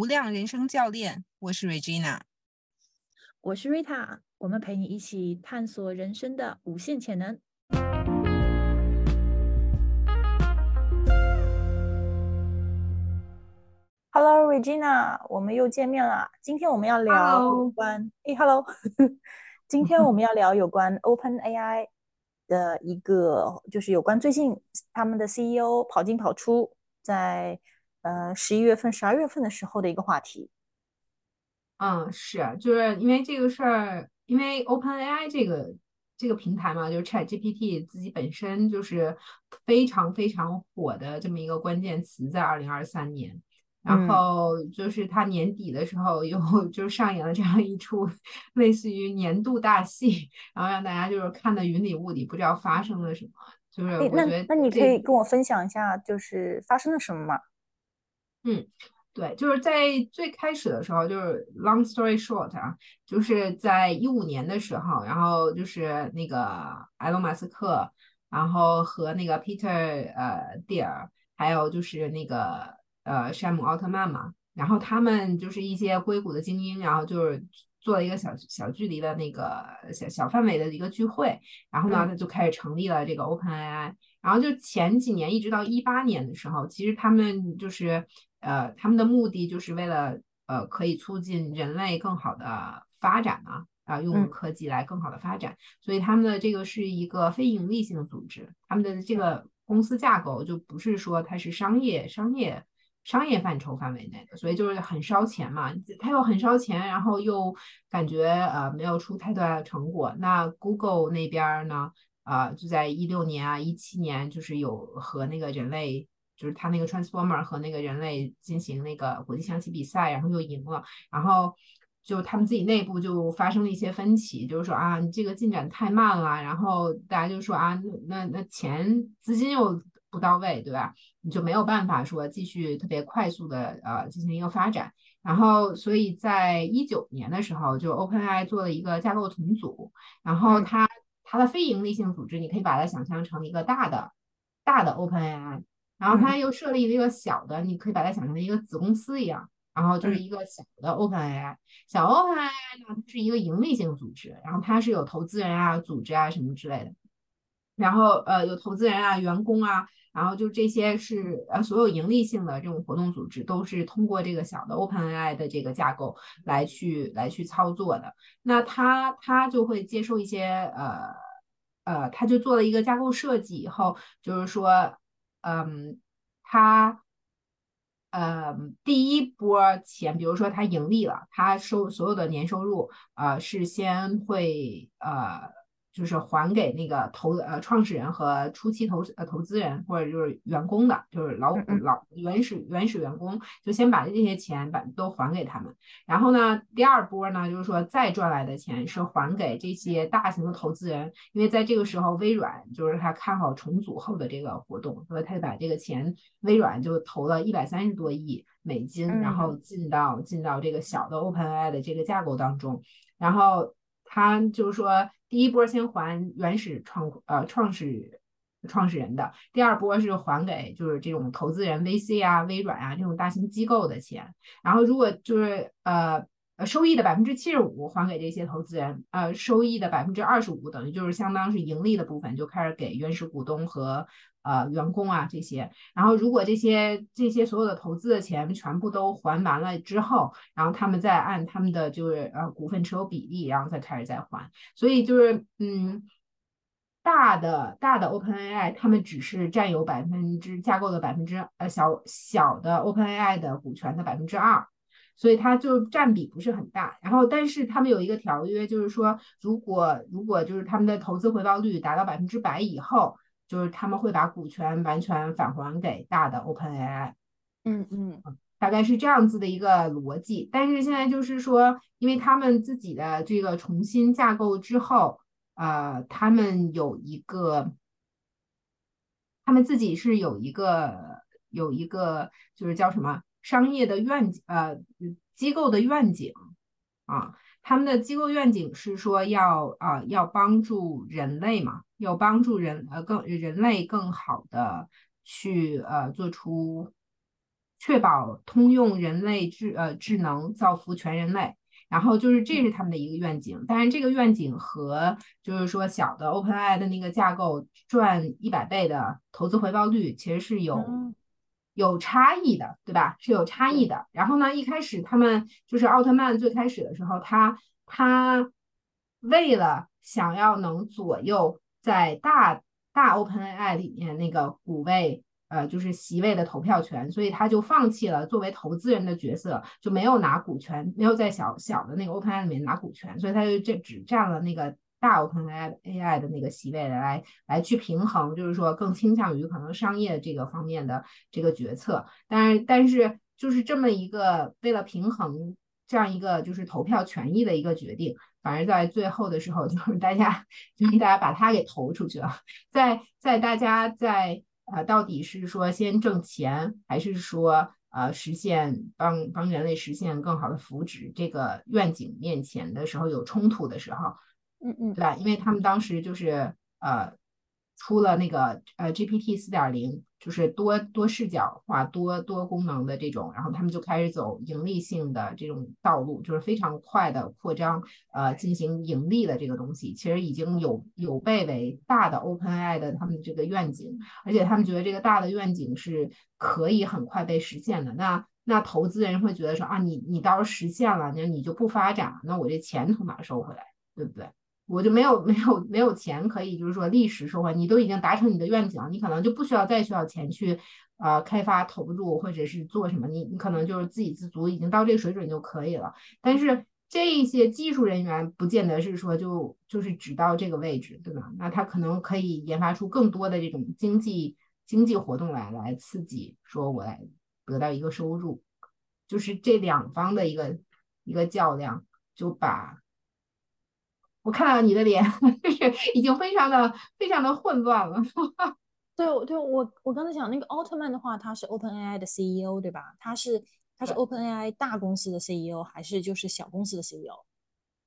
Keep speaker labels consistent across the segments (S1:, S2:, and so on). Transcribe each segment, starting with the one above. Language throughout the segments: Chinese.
S1: 无量人生教练，我是 Regina，
S2: 我是 Rita，我们陪你一起探索人生的无限潜能。Hello Regina，我们又见面了。今天我们要聊有关，哎，Hello，今天我们要聊有关 Open AI 的一个，就是有关最近他们的 CEO 跑进跑出，在。呃，十一月份、十二月份的时候的一个话题。
S3: 嗯，是，就是因为这个事儿，因为 OpenAI 这个这个平台嘛，就是 ChatGPT 自己本身就是非常非常火的这么一个关键词，在二零二三年。然后就是它年底的时候又 就上演了这样一出类似于年度大戏，然后让大家就是看的云里雾里，不知道发生了什么。就是我觉得，
S2: 那你可以跟我分享一下，就是发生了什么吗？
S3: 嗯，对，就是在最开始的时候，就是 long story short 啊，就是在一五年的时候，然后就是那个埃隆·马斯克，然后和那个 Peter 呃 Deer，还有就是那个呃山姆·奥特曼嘛，然后他们就是一些硅谷的精英，然后就是做了一个小小距离的那个小小范围的一个聚会，然后呢，他就开始成立了这个 OpenAI，然后就前几年一直到一八年的时候，其实他们就是。呃，他们的目的就是为了呃，可以促进人类更好的发展嘛，啊，用科技来更好的发展。所以他们的这个是一个非盈利性组织，他们的这个公司架构就不是说它是商业、商业、商业范畴范围内的，所以就是很烧钱嘛。它又很烧钱，然后又感觉呃没有出太大的成果。那 Google 那边呢，啊，就在一六年啊、一七年，就是有和那个人类。就是他那个 Transformer 和那个人类进行那个国际象棋比赛，然后又赢了，然后就他们自己内部就发生了一些分歧，就是说啊，你这个进展太慢了，然后大家就说啊，那那钱资金又不到位，对吧？你就没有办法说继续特别快速的呃进行一个发展，然后所以在一九年的时候，就 OpenAI 做了一个架构重组，然后它它的非盈利性组织，你可以把它想象成一个大的大的 OpenAI。然后他又设立了一个小的，你可以把它想成一个子公司一样，然后就是一个小的 OpenAI。小 OpenAI 呢，它是一个盈利性组织，然后它是有投资人啊、组织啊什么之类的。然后呃，有投资人啊、员工啊，然后就这些是呃所有盈利性的这种活动组织都是通过这个小的 OpenAI 的这个架构来去来去操作的。那它它就会接受一些呃呃，他就做了一个架构设计以后，就是说。嗯，他，嗯，第一波钱，比如说他盈利了，他收所有的年收入，呃，是先会呃。就是还给那个投呃创始人和初期投呃投资人或者就是员工的，就是老老原始原始员工，就先把这些钱把都还给他们。然后呢，第二波呢，就是说再赚来的钱是还给这些大型的投资人，因为在这个时候微软就是他看好重组后的这个活动，所以他就把这个钱微软就投了一百三十多亿美金，然后进到进到这个小的 OpenAI 的这个架构当中，然后。他就是说，第一波先还原始创呃创始创始人的，第二波是还给就是这种投资人 VC 啊、微软啊这种大型机构的钱，然后如果就是呃。呃，收益的百分之七十五还给这些投资人，呃，收益的百分之二十五等于就是相当是盈利的部分，就开始给原始股东和呃员工啊这些。然后如果这些这些所有的投资的钱全部都还完了之后，然后他们再按他们的就是呃股份持有比例，然后再开始再还。所以就是嗯，大的大的 OpenAI 他们只是占有百分之架构的百分之呃小小的 OpenAI 的股权的百分之二。所以它就占比不是很大，然后但是他们有一个条约，就是说如果如果就是他们的投资回报率达到百分之百以后，就是他们会把股权完全返还给大的 OpenAI。
S2: 嗯嗯，
S3: 大概是这样子的一个逻辑。但是现在就是说，因为他们自己的这个重新架构之后，呃，他们有一个，他们自己是有一个有一个就是叫什么？商业的愿景，呃，机构的愿景啊，他们的机构愿景是说要啊，要帮助人类嘛，要帮助人呃更人类更好的去呃做出确保通用人类智呃智能，造福全人类。然后就是这是他们的一个愿景，但是这个愿景和就是说小的 OpenAI 的那个架构赚一百倍的投资回报率其实是有有差异的，对吧？是有差异的。然后呢，一开始他们就是奥特曼最开始的时候，他他为了想要能左右在大大 OpenAI 里面那个股位。呃，就是席位的投票权，所以他就放弃了作为投资人的角色，就没有拿股权，没有在小小的那个 OpenAI 里面拿股权，所以他就这只占了那个大 OpenAI 的那个席位来来去平衡，就是说更倾向于可能商业这个方面的这个决策。但是但是就是这么一个为了平衡这样一个就是投票权益的一个决定，反而在最后的时候就是大家就是大家把它给投出去了，在在大家在。啊，到底是说先挣钱，还是说呃实现帮帮人类实现更好的福祉？这个愿景面前的时候有冲突的时候，
S2: 嗯嗯，
S3: 对吧？因为他们当时就是呃。出了那个呃 GPT 四点零，就是多多视角化、多多功能的这种，然后他们就开始走盈利性的这种道路，就是非常快的扩张，呃，进行盈利的这个东西，其实已经有有被为大的 OpenAI 的他们这个愿景，而且他们觉得这个大的愿景是可以很快被实现的。那那投资人会觉得说啊，你你到时候实现了，那你就不发展，那我这钱从哪收回来，对不对？我就没有 没有没有钱可以，就是说历史收回，你都已经达成你的愿景，你可能就不需要再需要钱去呃开发投入或者是做什么，你你可能就是自给自足，已经到这个水准就可以了。但是这些技术人员不见得是说就就是只到这个位置，对吧？那他可能可以研发出更多的这种经济经济活动来来刺激，说我来得到一个收入，就是这两方的一个一个较量，就把。我看到你的脸，就是已经非常的非常的混乱了。
S2: 对，对我我刚才讲那个奥特曼的话，他是 OpenAI 的 CEO 对吧？他是他是 OpenAI 大公司的 CEO 还是就是小公司的 CEO？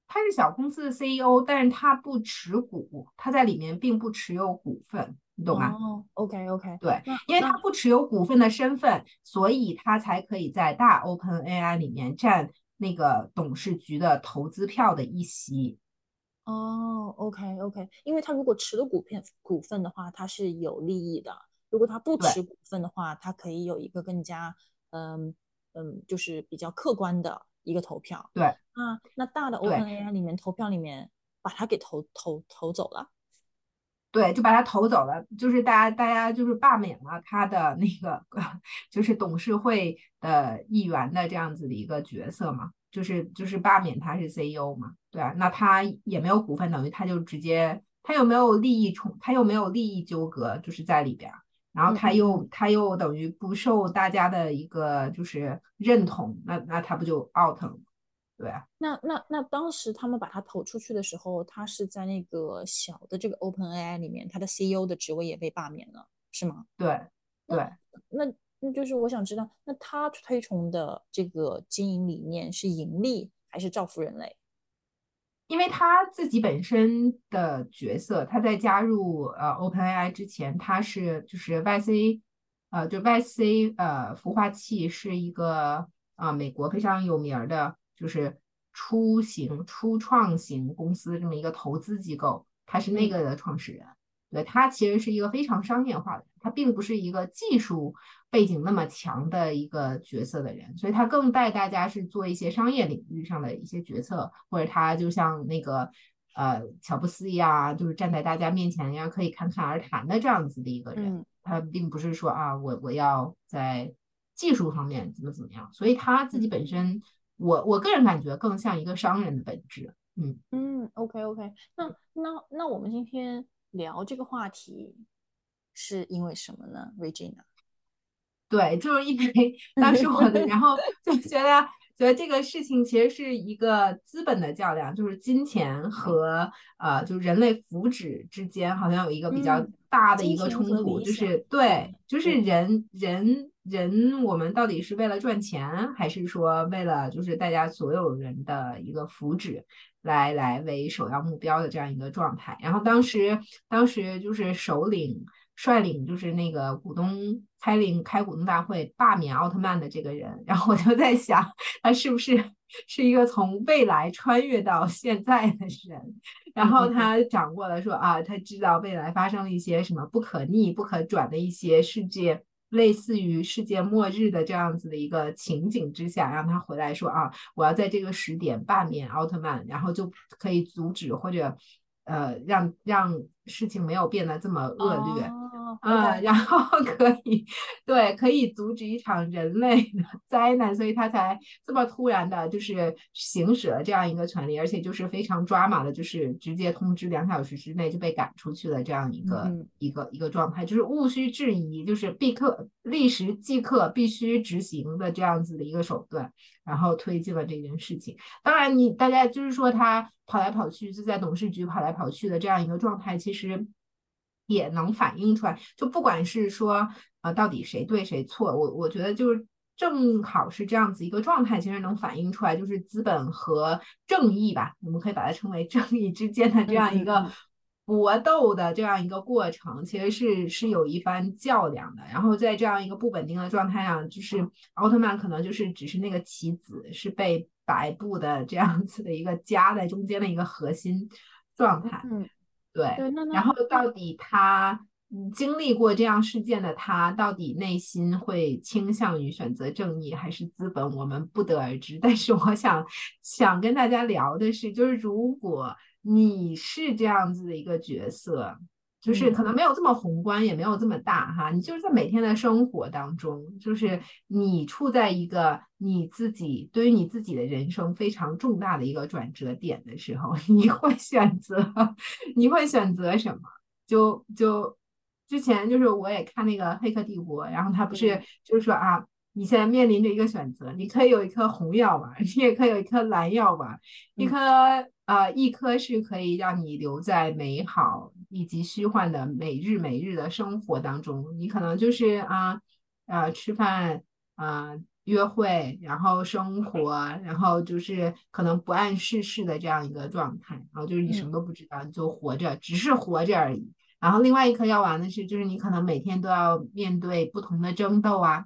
S3: 他是小公司的 CEO，但是他不持股，他在里面并不持有股份，你懂吗？
S2: 哦，OK OK，
S3: 对，因为他不持有股份的身份，所以他才可以在大 OpenAI 里面占那个董事局的投资票的一席。
S2: 哦，OK OK，因为他如果持了股片股份的话，他是有利益的；如果他不持股份的话，他可以有一个更加嗯嗯，就是比较客观的一个投票。
S3: 对，
S2: 那那大的 OpenAI 里面投票里面把他给投投投走了。
S3: 对，就把他投走了，就是大家大家就是罢免了他的那个 就是董事会的议员的这样子的一个角色嘛。就是就是罢免他是 CEO 嘛，对啊，那他也没有股份，等于他就直接他又没有利益冲，他又没有利益纠葛，就是在里边，然后他又他又等于不受大家的一个就是认同，那那他不就 out 了？对啊，
S2: 那那那当时他们把他投出去的时候，他是在那个小的这个 OpenAI 里面，他的 CEO 的职位也被罢免了，是吗？
S3: 对对，
S2: 那。那就是我想知道，那他推崇的这个经营理念是盈利还是造福人类？
S3: 因为他自己本身的角色，他在加入呃 OpenAI 之前，他是就是 YC，呃，就 YC 呃孵化器是一个啊美国非常有名的，就是初型初创型公司这么一个投资机构，他是那个的创始人。对他其实是一个非常商业化的人，他并不是一个技术背景那么强的一个角色的人，所以他更带大家是做一些商业领域上的一些决策，或者他就像那个呃乔布斯一样，就是站在大家面前呀，可以侃侃而谈的这样子的一个人。他并不是说啊，我我要在技术方面怎么怎么样，所以他自己本身，我我个人感觉更像一个商人的本质。
S2: 嗯嗯，OK OK，那那那我们今天。聊这个话题是因为什么呢，Regina？
S3: 对，就是因为 当时我的，然后就觉得觉得这个事情其实是一个资本的较量，就是金钱和呃，就是人类福祉之间好像有一个比较大的一个冲突，就是对，就是人人人，我们到底是为了赚钱，还是说为了就是大家所有人的一个福祉？来来为首要目标的这样一个状态，然后当时当时就是首领率领就是那个股东开领开股东大会罢免奥特曼的这个人，然后我就在想，他是不是是一个从未来穿越到现在的人？然后他掌握了说啊，他知道未来发生了一些什么不可逆、不可转的一些世界，类似于世界末日的这样子的一个情景之下，让他回来说啊，我要在这个时点罢免奥特曼，然后就可以阻止或者呃让让事情没有变得这么恶劣。啊，然后可以，对，可以阻止一场人类的 灾难，所以他才这么突然的，就是行使了这样一个权利，而且就是非常抓马的，就是直接通知两小时之内就被赶出去了这样一个一个一个状态，就是毋需质疑，就是必刻立时即刻必须执行的这样子的一个手段，然后推进了这件事情。当然，你大家就是说他跑来跑去，就在董事局跑来跑去的这样一个状态，其实。也能反映出来，就不管是说呃到底谁对谁错，我我觉得就是正好是这样子一个状态，其实能反映出来就是资本和正义吧，我们可以把它称为正义之间的这样一个搏斗的这样一个过程，其实是是有一番较量的。然后在这样一个不稳定的状态上，就是奥特曼可能就是只是那个棋子，是被白布的这样子的一个夹在中间的一个核心状态。
S2: 嗯。
S3: 对，然后到底他经历过这样事件的他，到底内心会倾向于选择正义还是资本，我们不得而知。但是我想想跟大家聊的是，就是如果你是这样子的一个角色。就是可能没有这么宏观，也没有这么大哈。你就是在每天的生活当中，就是你处在一个你自己对于你自己的人生非常重大的一个转折点的时候，你会选择你会选择什么？就就之前就是我也看那个《黑客帝国》，然后他不是就是说啊，你现在面临着一个选择，你可以有一颗红药丸，你也可以有一颗蓝药丸，一颗。呃，一颗是可以让你留在美好以及虚幻的每日每日的生活当中。你可能就是啊，呃，吃饭啊，约会，然后生活，然后就是可能不谙世事的这样一个状态。然后就是你什么都不知道，你就活着，只是活着而已。然后另外一颗药丸的是，就是你可能每天都要面对不同的争斗啊，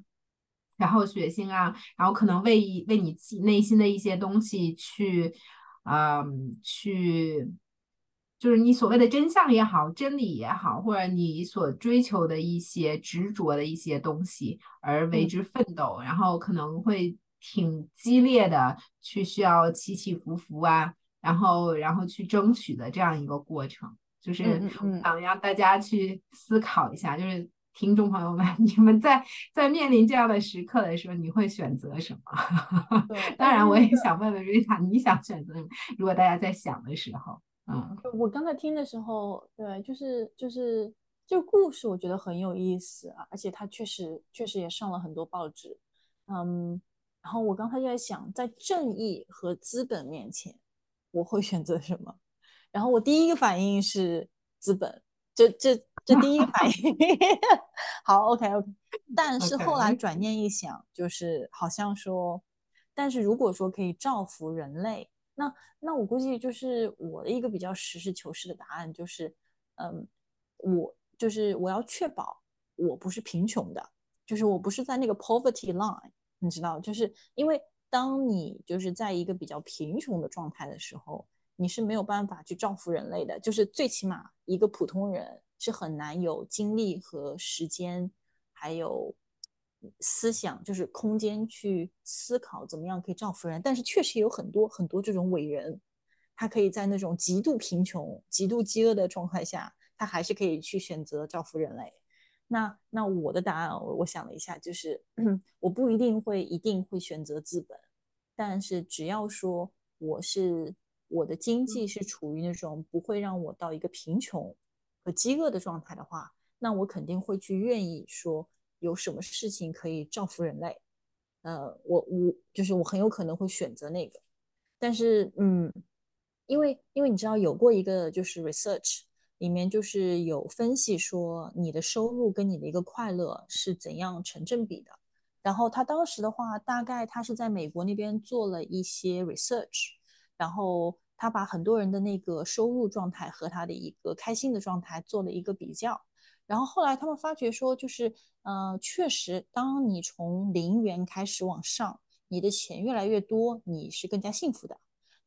S3: 然后血腥啊，然后可能为为你内心的一些东西去。嗯，去就是你所谓的真相也好，真理也好，或者你所追求的一些执着的一些东西而为之奋斗，然后可能会挺激烈的，去需要起起伏伏啊，然后然后去争取的这样一个过程，就是想让大家去思考一下，就是。听众朋友们，你们在在面临这样的时刻的时候，你会选择什么？当然，我也想问问瑞塔，你想选择？如果大家在想的时候，嗯，
S2: 我刚才听的时候，对，就是就是这个故事，我觉得很有意思啊，而且它确实确实也上了很多报纸，嗯，然后我刚才就在想，在正义和资本面前，我会选择什么？然后我第一个反应是资本。这这这第一个反应 好，OK OK，但是后来转念一想，就是好像说，但是如果说可以造福人类，那那我估计就是我的一个比较实事求是的答案就是，嗯，我就是我要确保我不是贫穷的，就是我不是在那个 poverty line，你知道，就是因为当你就是在一个比较贫穷的状态的时候。你是没有办法去造福人类的，就是最起码一个普通人是很难有精力和时间，还有思想，就是空间去思考怎么样可以造福人。但是确实有很多很多这种伟人，他可以在那种极度贫穷、极度饥饿的状态下，他还是可以去选择造福人类。那那我的答案，我我想了一下，就是 我不一定会一定会选择资本，但是只要说我是。我的经济是处于那种不会让我到一个贫穷和饥饿的状态的话，那我肯定会去愿意说有什么事情可以造福人类。呃，我我就是我很有可能会选择那个，但是嗯，因为因为你知道有过一个就是 research 里面就是有分析说你的收入跟你的一个快乐是怎样成正比的，然后他当时的话大概他是在美国那边做了一些 research。然后他把很多人的那个收入状态和他的一个开心的状态做了一个比较，然后后来他们发觉说，就是呃，确实，当你从零元开始往上，你的钱越来越多，你是更加幸福的。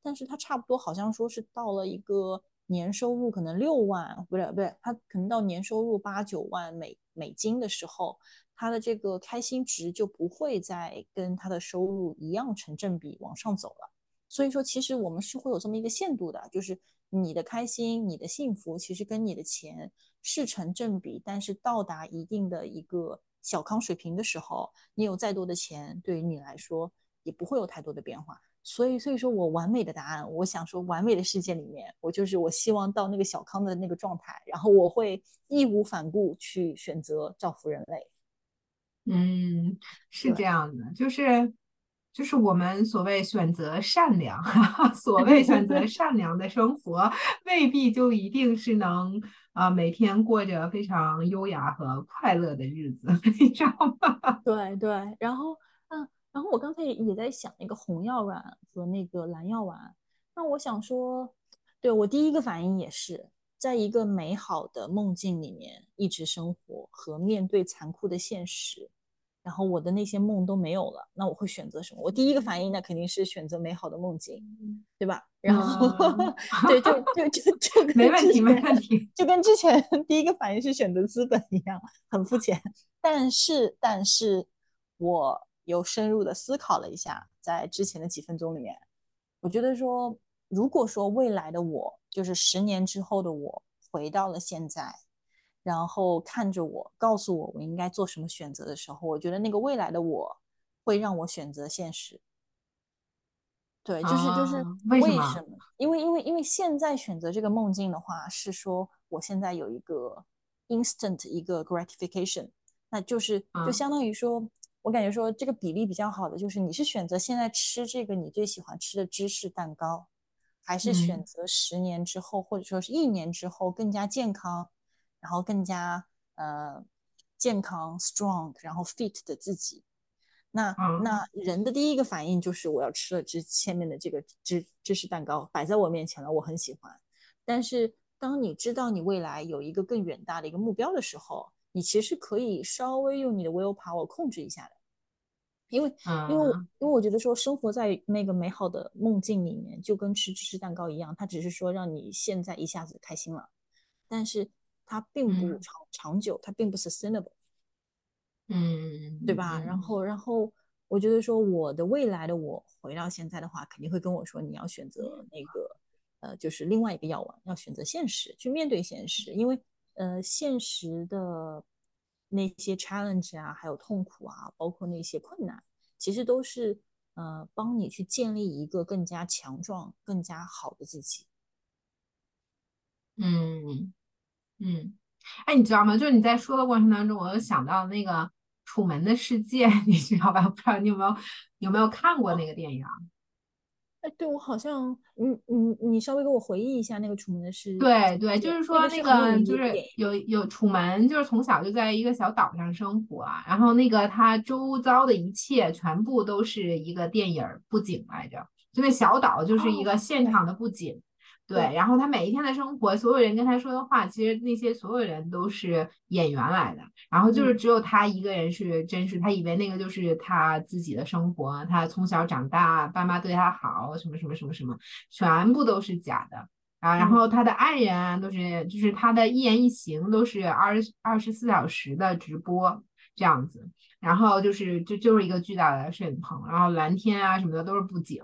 S2: 但是他差不多好像说是到了一个年收入可能六万，不是不是，他可能到年收入八九万美美金的时候，他的这个开心值就不会再跟他的收入一样成正比往上走了。所以说，其实我们是会有这么一个限度的，就是你的开心、你的幸福，其实跟你的钱是成正比。但是到达一定的一个小康水平的时候，你有再多的钱，对于你来说也不会有太多的变化。所以，所以说我完美的答案，我想说，完美的世界里面，我就是我希望到那个小康的那个状态，然后我会义无反顾去选择造福人类。
S3: 嗯，是这样的，就是。就是我们所谓选择善良，所谓选择 善良的生活，未必就一定是能啊每天过着非常优雅和快乐的日子，你知道吗？
S2: 对对，然后嗯，然后我刚才也在想那个红药丸和那个蓝药丸，那我想说，对我第一个反应也是，在一个美好的梦境里面一直生活和面对残酷的现实。然后我的那些梦都没有了，那我会选择什么？我第一个反应那肯定是选择美好的梦境，对吧？然后对，就就就就
S3: 没问题，没问题，
S2: 就跟之前 第一个反应是选择资本一样，很肤浅。但是，但是我有深入的思考了一下，在之前的几分钟里面，我觉得说，如果说未来的我，就是十年之后的我，回到了现在。然后看着我，告诉我我应该做什么选择的时候，我觉得那个未来的我会让我选择现实。对，就是就是为什么？因为因为因为现在选择这个梦境的话，是说我现在有一个 instant 一个 gratification，那就是就相当于说，我感觉说这个比例比较好的就是，你是选择现在吃这个你最喜欢吃的芝士蛋糕，还是选择十年之后或者说是一年之后更加健康？然后更加呃健康、strong，然后 fit 的自己。那那人的第一个反应就是我要吃了这前面的这个芝芝士蛋糕摆在我面前了，我很喜欢。但是当你知道你未来有一个更远大的一个目标的时候，你其实可以稍微用你的 will power 控制一下的。因为因为因为我觉得说生活在那个美好的梦境里面，就跟吃芝士蛋糕一样，它只是说让你现在一下子开心了，但是。它并不长长久，它并不 sustainable，
S3: 嗯，
S2: 对吧？然后，然后我觉得说，我的未来的我回到现在的话，肯定会跟我说，你要选择那个，呃，就是另外一个药丸，要选择现实，去面对现实，因为，呃，现实的那些 challenge 啊，还有痛苦啊，包括那些困难，其实都是，呃，帮你去建立一个更加强壮、更加好的自己。
S3: 嗯。嗯，哎，你知道吗？就是你在说的过程当中，我又想到那个《楚门的世界》，你知道吧？不知道你有没有有没有看过那个电影？
S2: 哎，对，我好像，你你你稍微给我回忆一下那个《楚门的世界》。
S3: 对对，就是说那个就是有有楚门，就是从小就在一个小岛上生活，然后那个他周遭的一切全部都是一个电影布景来着，就那小岛就是一个现场的布景。对，然后他每一天的生活，所有人跟他说的话，其实那些所有人都是演员来的，然后就是只有他一个人是真实。他以为那个就是他自己的生活，他从小长大，爸妈对他好，什么什么什么什么，全部都是假的啊。然后他的爱人啊，都是就是他的一言一行都是二二十四小时的直播这样子。然后就是就就是一个巨大的摄影棚，然后蓝天啊什么的都是布景，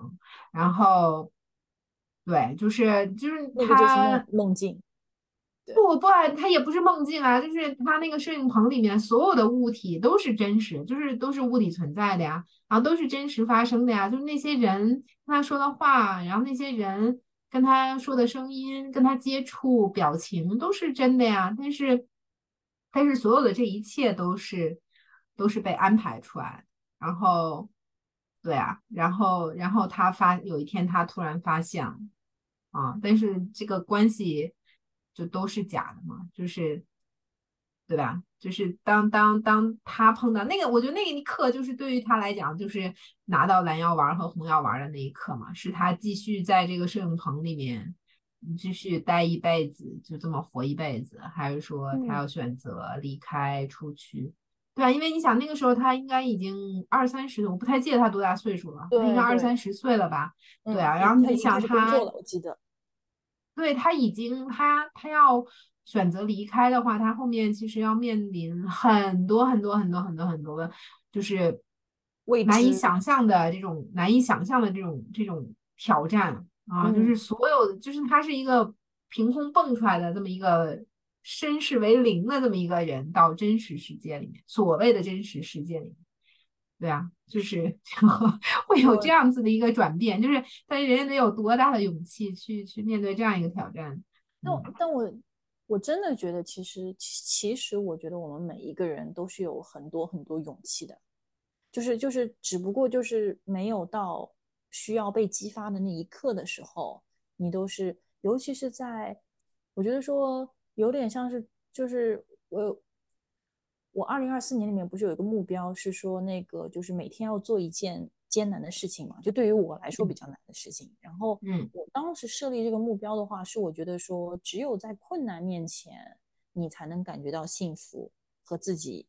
S3: 然后。对，就是就是他
S2: 梦境，
S3: 不不，他也不是梦境啊，就是他那个摄影棚里面所有的物体都是真实，就是都是物体存在的呀，然后都是真实发生的呀，就是那些人跟他说的话，然后那些人跟他说的声音，跟他接触表情都是真的呀，但是但是所有的这一切都是都是被安排出来，然后对啊，然后然后他发有一天他突然发现。啊，但是这个关系就都是假的嘛，就是，对吧？就是当当当他碰到那个，我觉得那一刻就是对于他来讲，就是拿到蓝药丸和红药丸的那一刻嘛，是他继续在这个摄影棚里面继续待一辈子，就这么活一辈子，还是说他
S2: 嗯
S3: 要选择离开出去？对啊，因为你想那个时候他应该已经二三十，我不太记得他多大岁数了，他应该二三十岁了吧？
S2: 嗯
S3: 对啊，
S2: 他
S3: 然后你想他。对他已经，他他要选择离开的话，他后面其实要面临很多很多很多很多很多的，就是
S2: 未
S3: 难以想象的这种难以想象的这种这种挑战啊，就
S2: 嗯
S3: 是所有的，就是他是一个凭空蹦出来的这么一个身世为零的这么一个人，到真实世界里面，所谓的真实世界里面。对啊，就是 会有这样子的一个转变，就是但是人家得有多大的勇气去去面对这样一个挑战。
S2: 但我但我我真的觉得，其实其其实我觉得我们每一个人都是有很多很多勇气的，就是就是只不过就是没有到需要被激发的那一刻的时候，你都是，尤其是在我觉得说有点像是就是我。我二零二四年里面不是有一个目标，是说那个就是每天要做一件艰难的事情嘛，就对于我来说比较难的事情。然后，
S3: 嗯，
S2: 我当时设立这个目标的话，是我觉得说，只有在困难面前，你才能感觉到幸福和自己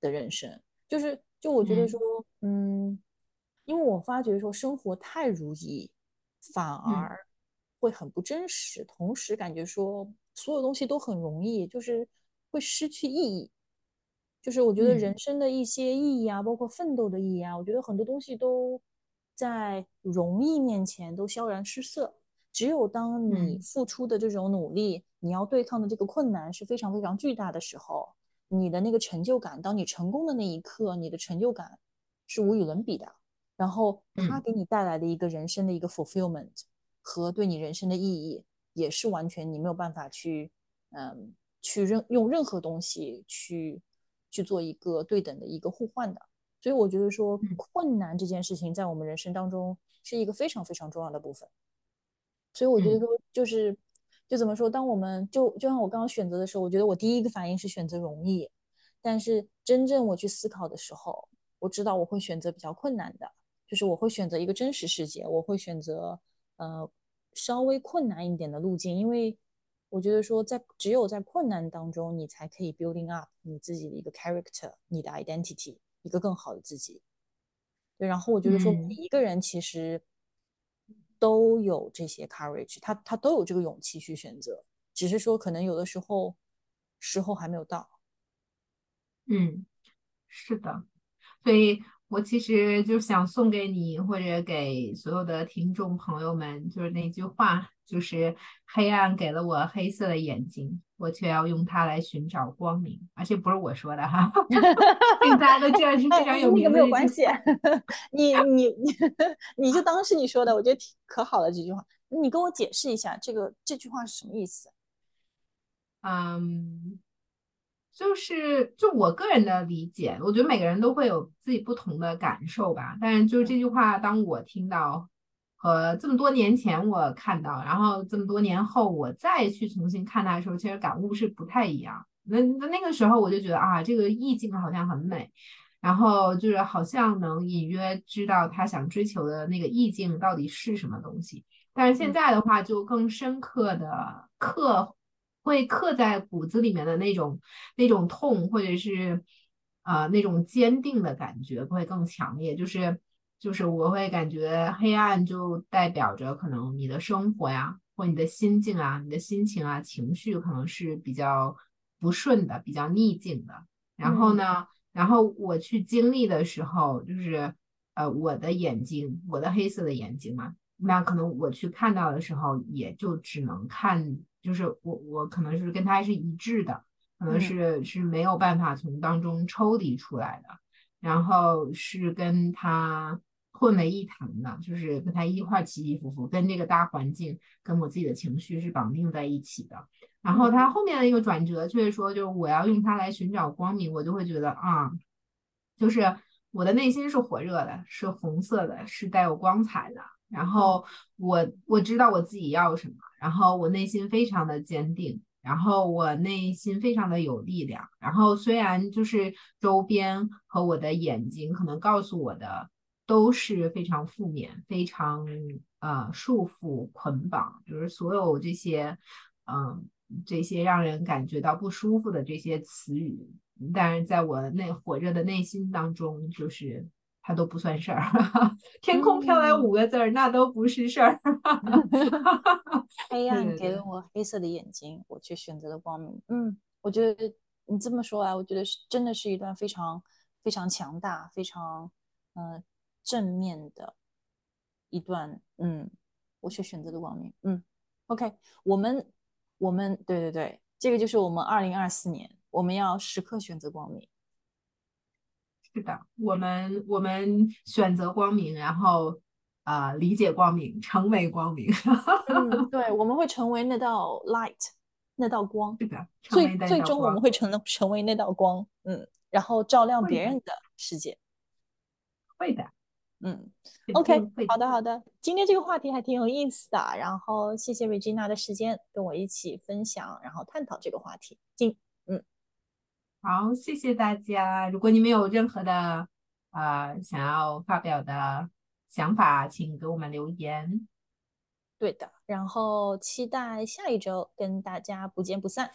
S2: 的人生。就是，就我觉得说，嗯，因为我发觉说生活太如意，反而会很不真实，同时感觉说所有东西都很容易，就是会失去意义。就是我觉得人生的一些意义啊，包括奋斗的意义啊，我觉得很多东西都在容易面前都萧然失色。只有当你付出的这种努力，你要对抗的这个困难是非常非常巨大的时候，你的那个成就感，当你成功的那一刻，你的成就感是无与伦比的。然后它给你带来的一个人生的一个 fulfillment 和对你人生的意义，也是完全你没有办法去，嗯，去任用任何东西去。去做一个对等的一个互换的，所以我觉得说困难这件事情在我们人生当中是一个非常非常重要的部分。所以我觉得说就是就怎么说，当我们就就像我刚刚选择的时候，我觉得我第一个反应是选择容易，但是真正我去思考的时候，我知道我会选择比较困难的，就是我会选择一个真实世界，我会选择呃稍微困难一点的路径，因为。我觉得说，在只有在困难当中，你才可以 building up 你自己的一个 character，你的 identity，一个更好的自己。对，然后我觉得说，每一个人其实都有这些 courage，他他都有这个勇气去选择，只是说可能有的时候时候还没有到。
S3: 嗯，是的，所以。我其实就想送给你，或者给所有的听众朋友们，就是那句话，就是黑暗给了我黑色的眼睛，我却要用它来寻找光明。而且不是我说的哈，大家都知道是非常有名的。
S2: 没有关系，你你你 你就当是你说的，我觉得挺可好了这句话。你跟我解释一下，这个这句话是什么意思？
S3: 嗯。就是就我个人的理解，我觉得每个人都会有自己不同的感受吧。但是就是这句话，当我听到和这么多年前我看到，然后这么多年后我再去重新看它的时候，其实感悟是不太一样。那那那个时候我就觉得啊，这个意境好像很美，然后就是好像能隐约知道他想追求的那个意境到底是什么东西。但是现在的话，就更深刻的刻。会刻在骨子里面的那种那种痛，或者是啊那种坚定的感觉会更强烈。就是就是我会感觉黑暗就代表着可能你的生活呀，或你的心境啊，你的心情啊，情绪可能是比较不顺的，比较逆境的。然后呢，然后我去经历的时候，就是呃我的眼睛，我的黑色的眼睛嘛，那可能我去看到的时候，也就只能看。就是我我可能是跟他是一致的，可能是是没有办法从当中抽离出来的，然后是跟他混为一谈的，就是跟他一块起起伏伏，跟这个大环境跟我自己的情绪是绑定在一起的。然后他后面的一个转折却是说，就是我要用它来寻找光明，我就会觉得啊，就是我的内心是火热的，是红色的，是带有光彩的。然后我我知道我自己要什么，然后我内心非常的坚定，然后我内心非常的有力量。然后虽然就是周边和我的眼睛可能告诉我的都是非常负面、非常呃束缚、捆绑，就是所有这些嗯这些让人感觉到不舒服的这些词语，但是在我内火热的内心当中，就是它都不算事儿。天空飘来五个字儿，那都不是事儿。
S2: 黑暗给了我黑色的眼睛，我却选择了光明。嗯，我觉得你这么说来，我觉得是真的是一段非常非常强大、非常嗯。正面的一段，嗯，我却选择的光明，嗯，OK，我们，我们，对对对，这个就是我们二零二四年，我们要时刻选择光明。
S3: 是的，我们我们选择光明，然后啊，理解光明，成为光明。
S2: 嗯，对，我们会成为那道 light，那道光。
S3: 是的，
S2: 最最终我们会成成为那道光，嗯，然后照亮别人的世界。
S3: 会的。
S2: 嗯，OK，好的好的，今天这个话题还挺有意思的，然后谢谢 Regina 的时间跟我一起分享，然后探讨这个话题。进嗯，
S3: 好，谢谢大家。如果你们有任何的呃想要发表的想法，请给我们留言。
S2: 对的，然后期待下一周跟大家不见不散。